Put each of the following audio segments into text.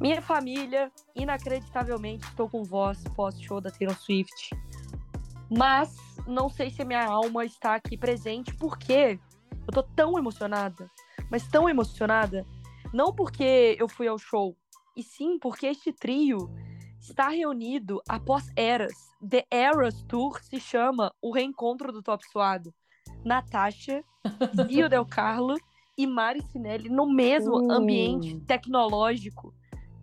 Minha família, inacreditavelmente, estou com voz pós-show da Taylor Swift. Mas não sei se a minha alma está aqui presente, porque eu tô tão emocionada, mas tão emocionada, não porque eu fui ao show, e sim porque este trio está reunido após eras. The Eras Tour se chama O Reencontro do Top Suado. Natasha, Zio Del Carlo e Mari Sinelli no mesmo uh. ambiente tecnológico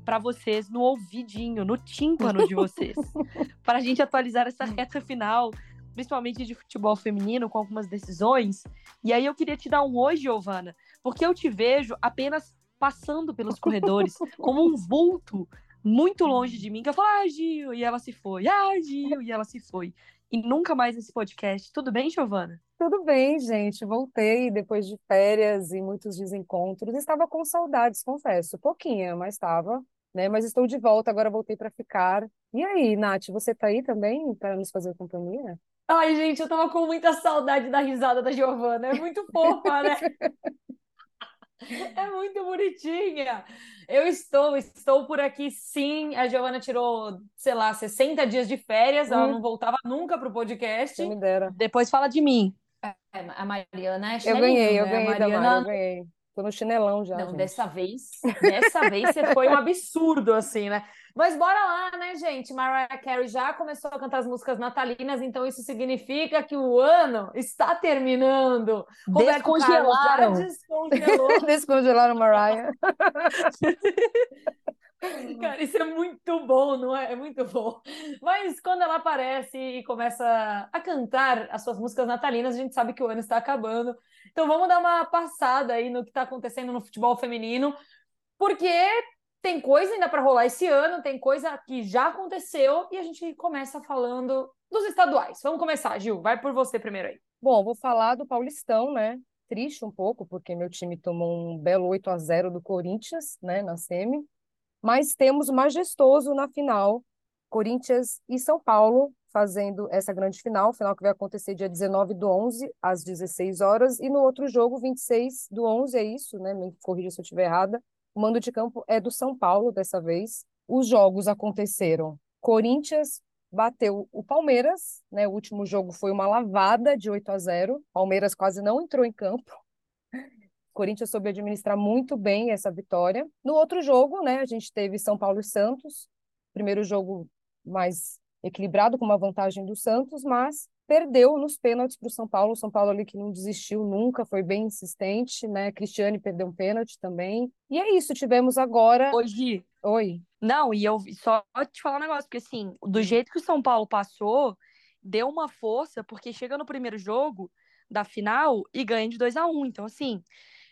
para vocês no ouvidinho, no tímpano de vocês, para a gente atualizar essa reta final, principalmente de futebol feminino, com algumas decisões. E aí eu queria te dar um oi, Giovana, porque eu te vejo apenas passando pelos corredores como um vulto muito longe de mim, que eu falo, ah, Gil, e ela se foi, ah, Gil, e ela se foi. E nunca mais esse podcast. Tudo bem, Giovana? Tudo bem, gente. Voltei depois de férias e muitos desencontros. Estava com saudades, confesso. Pouquinha, mas estava. Né? Mas estou de volta, agora voltei para ficar. E aí, Nath, você tá aí também para nos fazer companhia? Ai, gente, eu tava com muita saudade da risada da Giovana. É muito fofa, né? É muito bonitinha. Eu estou, estou por aqui sim. A Giovana tirou, sei lá, 60 dias de férias, ela hum. não voltava nunca pro podcast. Quem me dera. Depois fala de mim. É, a Mariana é Eu ganhei, eu né? ganhei Mariana... da Mari, eu ganhei. Tô no chinelão já. Não, gente. dessa vez, dessa vez você foi um absurdo, assim, né? Mas bora lá, né, gente? Mariah Carey já começou a cantar as músicas natalinas, então isso significa que o ano está terminando. Descongelaram. descongelou. Descongelaram Mariah. Cara, isso é muito bom, não é? É muito bom. Mas quando ela aparece e começa a cantar as suas músicas natalinas, a gente sabe que o ano está acabando. Então vamos dar uma passada aí no que está acontecendo no futebol feminino, porque tem coisa ainda para rolar esse ano, tem coisa que já aconteceu e a gente começa falando dos estaduais. Vamos começar, Gil. Vai por você primeiro aí. Bom, vou falar do Paulistão, né? Triste um pouco, porque meu time tomou um belo 8 a 0 do Corinthians, né, na semi. Mas temos majestoso na final, Corinthians e São Paulo, fazendo essa grande final, final que vai acontecer dia 19 do 11, às 16 horas, e no outro jogo, 26 do 11, é isso, né? Me corrija se eu estiver errada, o mando de campo é do São Paulo dessa vez. Os jogos aconteceram. Corinthians bateu o Palmeiras, né? O último jogo foi uma lavada de 8 a 0. Palmeiras quase não entrou em campo. Corinthians soube administrar muito bem essa vitória. No outro jogo, né, a gente teve São Paulo e Santos. Primeiro jogo mais equilibrado com uma vantagem do Santos, mas perdeu nos pênaltis para o São Paulo. O São Paulo ali que não desistiu nunca, foi bem insistente, né? Cristiane perdeu um pênalti também. E é isso, tivemos agora. Hoje. Oi. Não, e eu só te falar um negócio, porque assim, do jeito que o São Paulo passou, deu uma força, porque chega no primeiro jogo da final e ganha de 2 a 1 um. Então, assim,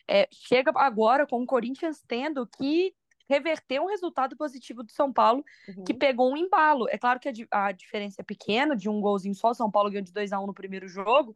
é, chega agora com o Corinthians tendo que reverter um resultado positivo do São Paulo, uhum. que pegou um embalo. É claro que a, a, diferença é pequena, de um golzinho só, o São Paulo ganhou de 2 a 1 um no primeiro jogo,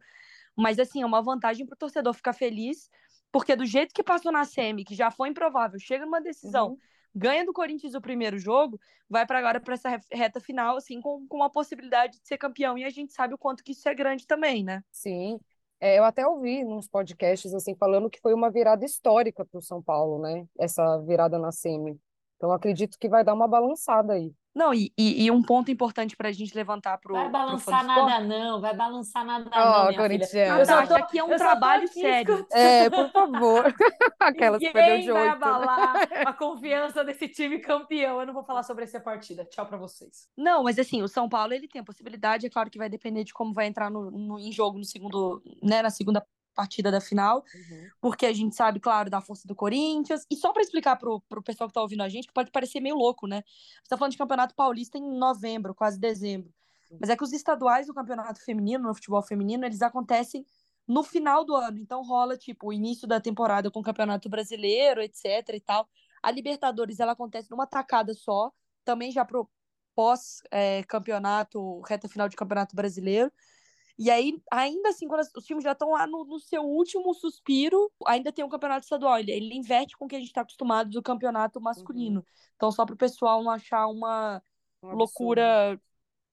mas assim, é uma vantagem para o torcedor ficar feliz, porque do jeito que passou na SEMI, que já foi improvável, chega numa decisão, uhum. ganha do Corinthians o primeiro jogo, vai para agora para essa reta final, assim, com, com a possibilidade de ser campeão, e a gente sabe o quanto que isso é grande também, né? Sim, é, eu até ouvi nos podcasts assim falando que foi uma virada histórica para o São Paulo, né? Essa virada na semi. Então acredito que vai dar uma balançada aí. Não, e, e, e um ponto importante para a gente levantar para o. Vai balançar nada, não, vai balançar nada, oh, não. Minha filha. Eu acho que é um trabalho sério. É, por favor. Aquelas Ninguém que perdeu de vai abalar a confiança desse time campeão. Eu não vou falar sobre essa partida. Tchau para vocês. Não, mas assim, o São Paulo ele tem a possibilidade, é claro que vai depender de como vai entrar no, no em jogo no segundo, né, na segunda partida da final, uhum. porque a gente sabe, claro, da força do Corinthians. E só para explicar pro, pro pessoal que tá ouvindo a gente, que pode parecer meio louco, né? Você tá falando de Campeonato Paulista em novembro, quase dezembro. Uhum. Mas é que os estaduais do Campeonato Feminino, no futebol feminino, eles acontecem no final do ano. Então rola, tipo, o início da temporada com o Campeonato Brasileiro, etc e tal. A Libertadores, ela acontece numa tacada só, também já pro pós-campeonato, é, reta final de Campeonato Brasileiro. E aí, ainda assim, quando os times já estão lá no, no, seu último suspiro, ainda tem um campeonato estadual. Ele, ele inverte com o que a gente está acostumado do campeonato masculino. Uhum. Então, só para o pessoal não achar uma um loucura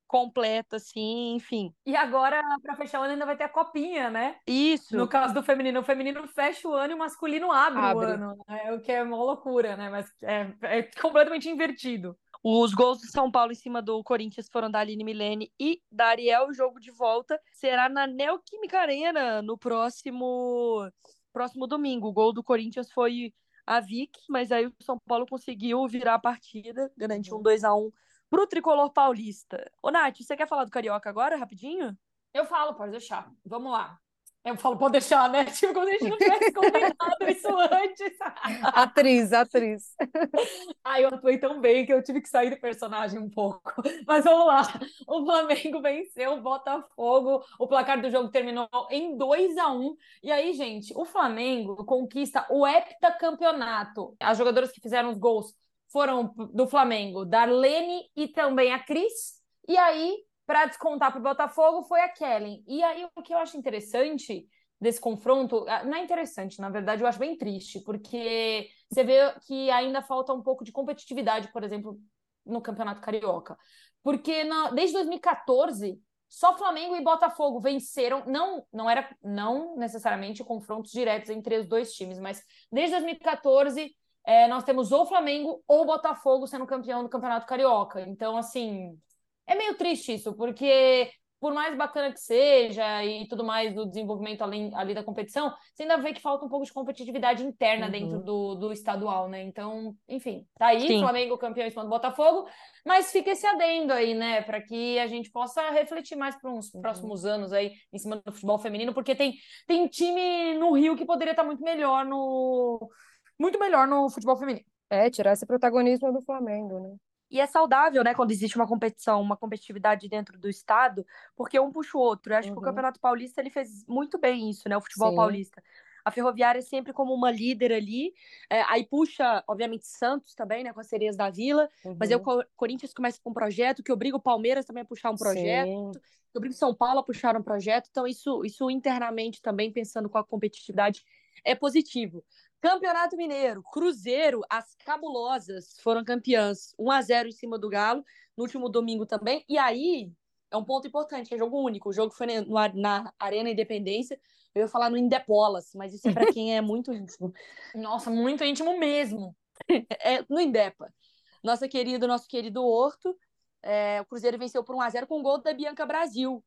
completa, assim, enfim. E agora, para fechar o ano, ainda vai ter a copinha, né? Isso. No caso do feminino, o feminino fecha o ano e o masculino abre, Abre. o ano. né? O que é uma loucura, né? Mas é, é completamente invertido. Os gols do São Paulo em cima do Corinthians foram da Aline Milene e da Ariel. O jogo de volta será na Neoquímica Arena no próximo próximo domingo. O gol do Corinthians foi a Vic, mas aí o São Paulo conseguiu virar a partida, garantiu um 2 a 1 pro tricolor paulista. Ô, Nath, você quer falar do Carioca agora, rapidinho? Eu falo, pode deixar. Vamos lá. Eu falo, pode deixar, né? Tipo, como se a gente não tivesse combinado isso antes. Atriz, atriz. Ai, eu atuei tão bem que eu tive que sair do personagem um pouco. Mas vamos lá. O Flamengo venceu o Botafogo. O placar do jogo terminou em 2 a 1 E aí, gente, o Flamengo conquista o heptacampeonato. As jogadoras que fizeram os gols foram do Flamengo, Darlene e também a Cris. E aí, para descontar para o Botafogo, foi a Kellen. E aí, o que eu acho interessante desse confronto, ah, não é interessante, na verdade, eu acho bem triste, porque você vê que ainda falta um pouco de competitividade, por exemplo, no Campeonato Carioca. Porque na, desde 2014, só Flamengo e Botafogo venceram, não, não era não necessariamente confrontos diretos entre os dois times, mas desde 2014 é, nós temos ou Flamengo ou Botafogo sendo campeão do Campeonato Carioca. Então, assim, é meio triste isso, porque por mais bacana que seja e tudo mais do desenvolvimento além, ali da competição, você ainda vê que falta um pouco de competitividade interna Uhum. dentro do, do estadual, né? Então, enfim, tá aí, Sim. Flamengo campeão em cima do Botafogo, mas fica esse adendo aí, né, para que a gente possa refletir mais para uns Uhum. próximos anos aí em cima do futebol feminino, porque tem, tem time no Rio que poderia estar muito melhor no. Muito melhor no futebol feminino. É, tirar esse protagonismo do Flamengo, né? E é saudável, né, quando existe uma competição, uma competitividade dentro do estado, porque um puxa o outro. Eu acho que o Uhum. Campeonato Paulista ele fez muito bem isso, né, o futebol Sim. paulista. A Ferroviária é sempre como uma líder ali, é, aí puxa, obviamente, Santos também, né, com as Sereias da Vila, mas aí o Uhum. Co- Corinthians começa com um projeto que obriga o Palmeiras também a puxar um projeto, Sim. que obriga o São Paulo a puxar um projeto, então isso, isso internamente também, pensando com a competitividade, é positivo. Campeonato Mineiro, Cruzeiro, as cabulosas foram campeãs 1 a 0 em cima do Galo no último domingo também. E aí é um ponto importante, é jogo único. O jogo foi na, na Arena Independência. Eu ia falar no Indepolas, mas isso é para quem é muito íntimo. Nossa, muito íntimo mesmo. É no Indepa. Nossa querida, nosso querido Horto, é, o Cruzeiro venceu por 1 a 0 com o gol da Bianca Brasil.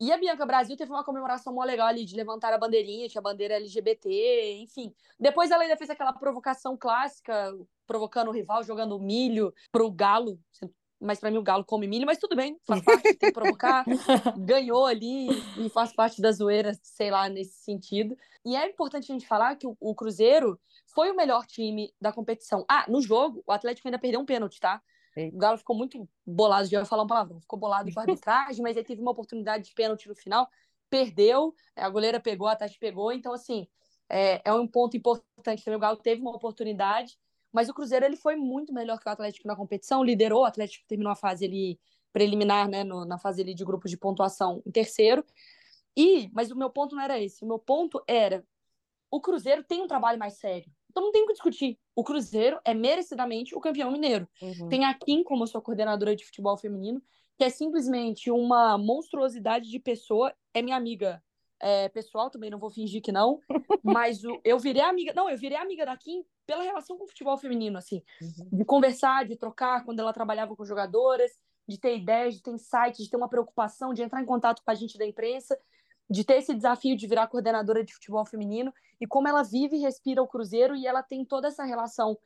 E a Bianca Brasil teve uma comemoração mó legal ali de levantar a bandeirinha, tinha a bandeira LGBT, enfim. Depois ela ainda fez aquela provocação clássica, provocando o rival, jogando milho pro Galo. Mas pra mim o Galo come milho, mas tudo bem, faz parte, tem que provocar. Ganhou ali e faz parte da zoeira, sei lá, nesse sentido. E é importante a gente falar que o, o Cruzeiro foi o melhor time da competição. Ah, no jogo, o Atlético ainda perdeu um pênalti, tá? O Galo ficou muito bolado, já ia falar um palavrão, ficou bolado com a arbitragem, mas aí teve uma oportunidade de pênalti no final, perdeu, a goleira pegou, a Tati pegou, então assim, é, é um ponto importante também, o Galo teve uma oportunidade, mas o Cruzeiro ele foi muito melhor que o Atlético na competição, liderou, o Atlético terminou a fase ali preliminar, né, no, na fase ali de grupos de pontuação em terceiro, e, mas o meu ponto não era esse, o meu ponto era, o Cruzeiro tem um trabalho mais sério, então não tem o que discutir, o Cruzeiro é merecidamente o campeão mineiro, Uhum. tem a Kim como sua coordenadora de futebol feminino, que é simplesmente uma monstruosidade de pessoa. É minha amiga é, pessoal, também não vou fingir que não. Mas o, eu virei amiga. Não, eu virei amiga da Kim pela relação com o futebol feminino, assim. Uhum. De conversar, de trocar quando ela trabalhava com jogadoras, de ter ideias, de ter insights, de ter uma preocupação, de entrar em contato com a gente da imprensa, de ter esse desafio de virar coordenadora de futebol feminino e como ela vive e respira o Cruzeiro e ela tem toda essa relação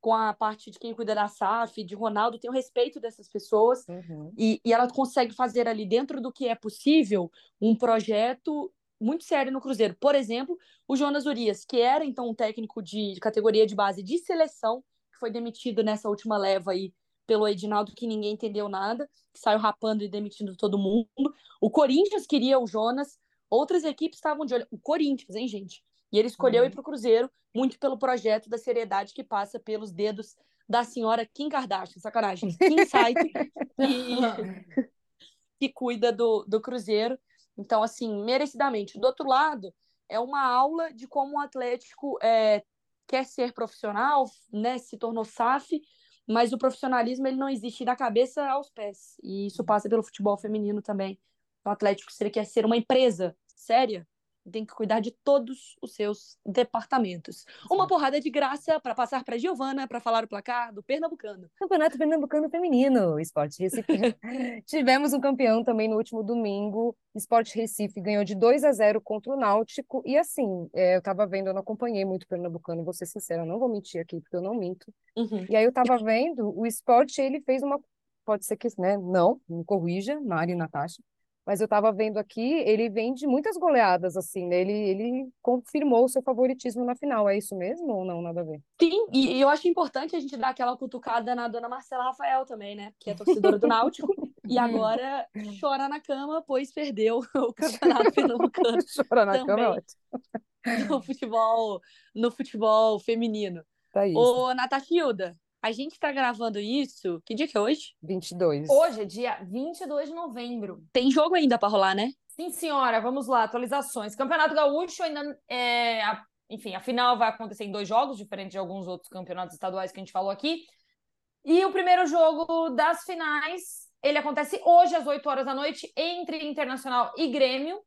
com a parte de quem cuida da SAF, de Ronaldo, tem o respeito dessas pessoas Uhum. e, e ela consegue fazer ali dentro do que é possível um projeto muito sério no Cruzeiro. Por exemplo, o Jonas Urias, que era então um técnico de categoria de base de seleção, que foi demitido nessa última leva aí pelo Edinaldo, que ninguém entendeu nada, que saiu rapando e demitindo todo mundo. O Corinthians queria o Jonas, outras equipes estavam de olho. O Corinthians, hein, gente? E ele escolheu Uhum. ir para o Cruzeiro muito pelo projeto da seriedade que passa pelos dedos da senhora Kim Kardashian, sacanagem, Kim Saito, que, que cuida do, do Cruzeiro. Então, assim, merecidamente. Do outro lado, é uma aula de como o Atlético é, quer ser profissional, né, se tornou SAF, mas o profissionalismo ele não existe da cabeça aos pés. E isso passa pelo futebol feminino também. O Atlético, se ele quer ser uma empresa séria, tem que cuidar de todos os seus departamentos. Uma porrada de graça para passar para Giovana para falar o placar do Pernambucano. Campeonato Pernambucano Feminino, Esporte Recife. Tivemos um campeão também no último domingo. Esporte Recife ganhou de 2 a 0 contra o Náutico. E assim, é, eu estava vendo, eu não acompanhei muito o Pernambucano, vou ser sincera, não vou mentir aqui, porque eu não minto. Uhum. E aí eu estava vendo, o esporte, ele fez uma. Pode ser que, né? Não, me corrija, Mari e Natasha mas eu estava vendo aqui, ele vem de muitas goleadas, assim, né? Ele, ele confirmou o seu favoritismo na final, é isso mesmo ou não, nada a ver? Sim, e, eu acho importante a gente dar aquela cutucada na dona Marcela Rafael também, né? Que é torcedora do Náutico, e agora chora na cama, pois perdeu o campeonato pernambucano. chora na também, cama é ótimo. No futebol, no futebol feminino. Tá isso. Ô, Natachilda, a gente está gravando isso. Que dia que é hoje? 22. Hoje é dia 22 de novembro. Tem jogo ainda para rolar, né? Sim, senhora. Vamos lá, atualizações. Campeonato Gaúcho ainda é. A, enfim, a final vai acontecer em dois jogos, diferente de alguns outros campeonatos estaduais que a gente falou aqui. E o primeiro jogo das finais, ele acontece hoje às 8 horas da noite entre Internacional e Grêmio.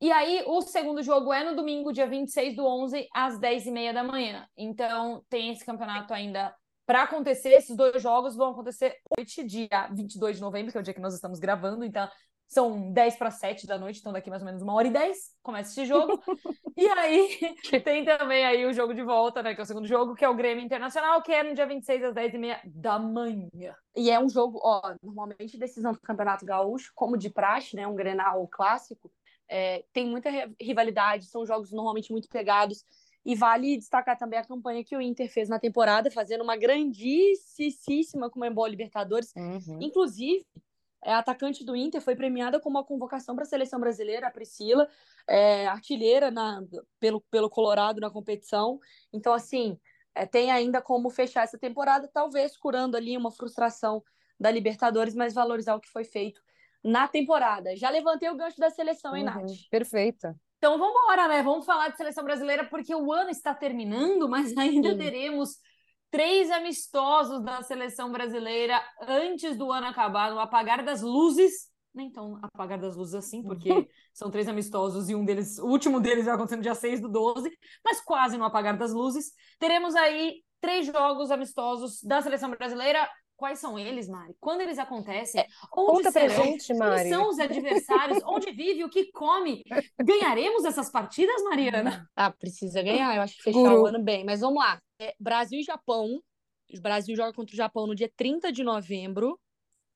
E aí, o segundo jogo é no domingo, dia 26 do 11, às 10h30 da manhã. Então, tem esse campeonato ainda para acontecer, esses dois jogos vão acontecer hoje, dia 22 de novembro, que é o dia que nós estamos gravando, então são 10 para 7 da noite, então daqui mais ou menos uma hora e 10 começa esse jogo. e aí tem também aí o jogo de volta, né, que é o segundo jogo, que é o Grêmio Internacional, que é no dia 26 às 10 e meia da manhã. E é um jogo, ó, normalmente decisão do Campeonato Gaúcho, como de praxe, né, um Grenal clássico, é, tem muita rivalidade, são jogos normalmente muito pegados. E vale destacar também a campanha que o Inter fez na temporada, fazendo uma grandíssima Comembol Libertadores. Uhum. Inclusive, a atacante do Inter foi premiada com uma convocação para a seleção brasileira, a Priscila, é, artilheira na, pelo, pelo Colorado na competição. Então, assim, é, tem ainda como fechar essa temporada, talvez curando ali uma frustração da Libertadores, mas valorizar o que foi feito na temporada. Já levantei o gancho da seleção, uhum, hein, Nath? Perfeita. Então vamos embora, né? Vamos falar de seleção brasileira, porque o ano está terminando, mas ainda Sim. teremos três amistosos da seleção brasileira antes do ano acabar, no apagar das luzes. Nem tão apagar das luzes assim, porque são três amistosos e um deles, o último deles vai acontecer no dia 6 do 12, mas quase no apagar das luzes. Teremos aí três jogos amistosos da seleção brasileira Quais são eles, Mari? Quando eles acontecem? É, onde conta serão? pra gente, Mari. Quem são os adversários? onde vive? O que come? Ganharemos essas partidas, Mariana? Ah, precisa ganhar. Eu acho que fechar Guru. o ano bem. Mas vamos lá. É, Brasil e Japão. O Brasil joga contra o Japão no dia 30 de novembro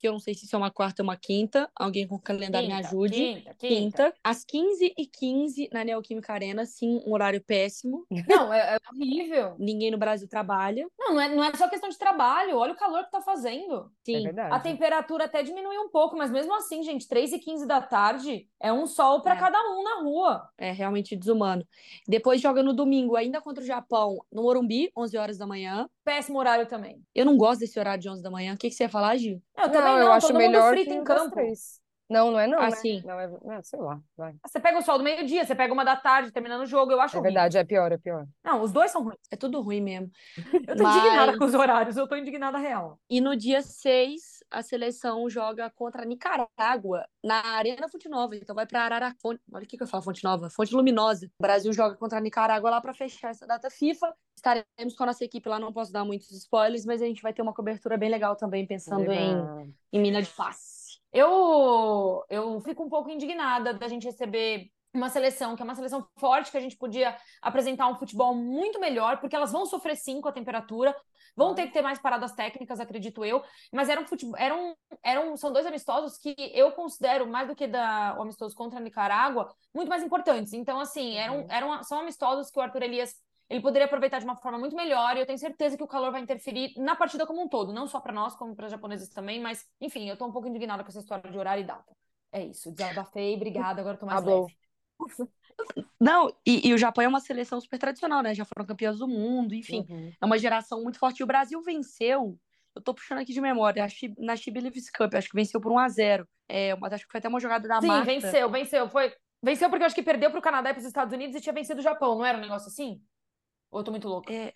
que eu não sei se isso é uma quarta ou uma quinta. Alguém com o calendário quinta, me ajude. Quinta, quinta. quinta. Às 15h15 na Neoquímica Arena, sim, um horário péssimo. Não, é, é, horrível. Ninguém no Brasil trabalha. Não, não é, não é só questão de trabalho. Olha o calor que tá fazendo. Sim. É a temperatura até diminuiu um pouco, mas mesmo assim, gente, 3 e 15 da tarde é um sol para é. cada um na rua. É realmente desumano. Depois joga no domingo, ainda contra o Japão, no Morumbi, 11 horas da manhã. Péssimo horário também. Eu não gosto desse horário de 11 da manhã. O que, que você ia falar, Gil? Eu também não, não eu acho melhor frito em campo. Não, não é não, ah, né? Não, é, não, é, sei lá, vai. Você pega o sol do meio-dia, você pega uma da tarde, terminando o jogo, eu acho É verdade, é pior, é pior. Não, os dois são ruins. É tudo ruim mesmo. eu tô Mas... indignada com os horários, eu tô indignada real. E no dia 6, a seleção joga contra a Nicarágua, na Arena Fonte Nova, então vai pra Araraquara. Olha o que que eu falo, Fonte Nova, Fonte Luminosa. O Brasil joga contra a Nicarágua lá para fechar essa data FIFA. Estaremos com a nossa equipe lá, não posso dar muitos spoilers, mas a gente vai ter uma cobertura bem legal também, pensando em, em mina de face. Eu, eu fico um pouco indignada da gente receber uma seleção que é uma seleção forte, que a gente podia apresentar um futebol muito melhor, porque elas vão sofrer sim com a temperatura, vão ter que ter mais paradas técnicas, acredito eu, mas eram futebol, eram, eram são dois amistosos que eu considero mais do que da, o amistoso contra a Nicarágua, muito mais importantes. Então assim, eram, uhum. eram são amistosos que o Arthur Elias ele poderia aproveitar de uma forma muito melhor e eu tenho certeza que o calor vai interferir na partida como um todo, não só para nós, como para os japoneses também, mas enfim, eu tô um pouco indignada com essa história de horário e data. É isso, desabafei, obrigada, agora tô mais ah, leve. Não, e, e, o Japão é uma seleção super tradicional, né? Já foram campeãs do mundo, enfim. Uhum. É uma geração muito forte. E o Brasil venceu, eu tô puxando aqui de memória, na Chibi Leaves Cup, acho que venceu por 1 a 0 é, mas Acho que foi até uma jogada da Sim, Marta. venceu, venceu. Foi, venceu porque eu acho que perdeu pro Canadá e pros Estados Unidos e tinha vencido o Japão, não era um negócio assim? Ou eu tô muito louca? É,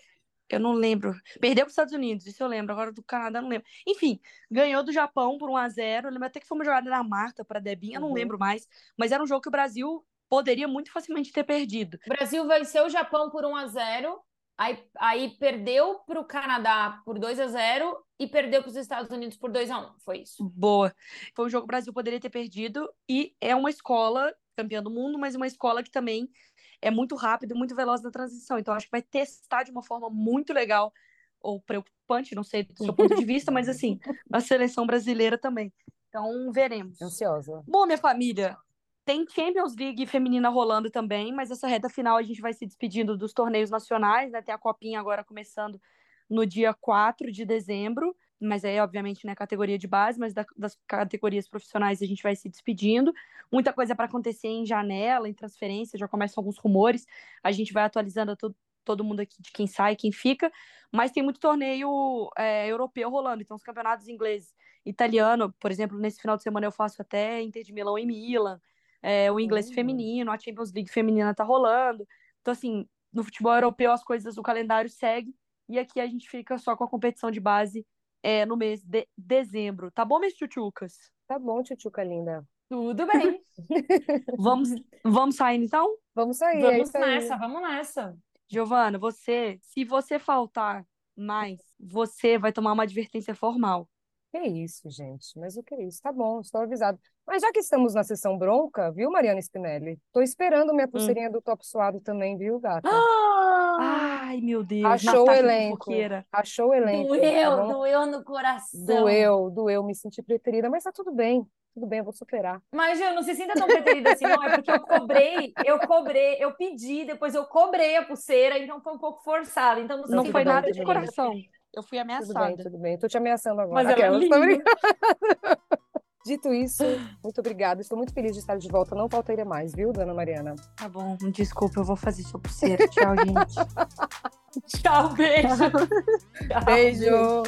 Eu não lembro. Perdeu para os Estados Unidos, isso eu lembro. Agora do Canadá não lembro. Enfim, ganhou do Japão por 1 a 0 Eu lembro até que foi uma jogada da Marta para Debinha, uhum. não lembro mais. Mas era um jogo que o Brasil poderia muito facilmente ter perdido. O Brasil venceu o Japão por 1 a 0 Aí, aí perdeu para o Canadá por 2 a 0 e perdeu para os Estados Unidos por 2 a 1 Foi isso. Boa. Foi um jogo que o Brasil poderia ter perdido e é uma escola campeã do mundo, mas uma escola que também é muito rápido, muito veloz na transição. Então acho que vai testar de uma forma muito legal ou preocupante, não sei do seu ponto de vista, mas assim, a seleção brasileira também. Então veremos. Ansiosa. Bom, minha família, tem Champions League feminina rolando também, mas essa reta final a gente vai se despedindo dos torneios nacionais, né? Tem a Copinha agora começando no dia 4 de dezembro, mas aí, obviamente, né, categoria de base, mas da, das categorias profissionais a gente vai se despedindo. Muita coisa para acontecer em janela, em transferência, já começam alguns rumores. A gente vai atualizando todo, todo mundo aqui de quem sai, quem fica, mas tem muito torneio é, europeu rolando, então os campeonatos ingleses, italiano, por exemplo, nesse final de semana eu faço até Inter de Milão e Milan é, o inglês uhum. feminino, a Champions League feminina tá rolando. Então, assim, no futebol europeu as coisas, o calendário segue, e aqui a gente fica só com a competição de base é, no mês de dezembro. Tá bom, minhas tchutchucas? Tá bom, tchutchuca linda. Tudo bem. vamos, vamos sair então? Vamos sair. Vamos é nessa, vamos nessa. Giovana, você, se você faltar mais, você vai tomar uma advertência formal. Que isso, gente? Mas o que é isso? Tá bom, estou avisado. Mas já que estamos na sessão bronca, viu, Mariana Spinelli? Tô esperando minha hum. pulseirinha hum. do top suado também, viu, gata? Ah! Ai, meu Deus. Achou o elenco. Achou o elenco. Doeu, tá doeu no coração. Doeu, doeu, me senti preterida, mas tá tudo bem. Tudo bem, eu vou superar. Mas, Ju, não se sinta tão preterida assim, não. É porque eu cobrei, eu cobrei, eu pedi, depois eu cobrei a pulseira, então foi um pouco forçado. Então não, não foi nada de coração. Eu fui ameaçada. Tudo bem, tudo bem. Tô te ameaçando agora. Mas Aquela, é Dito isso, muito obrigada. Estou muito feliz de estar de volta. Não faltaria mais, viu, dona Mariana? Tá bom, desculpa, eu vou fazer sua pulseira. Tchau, gente. Tchau, beijo. Tchau, beijo.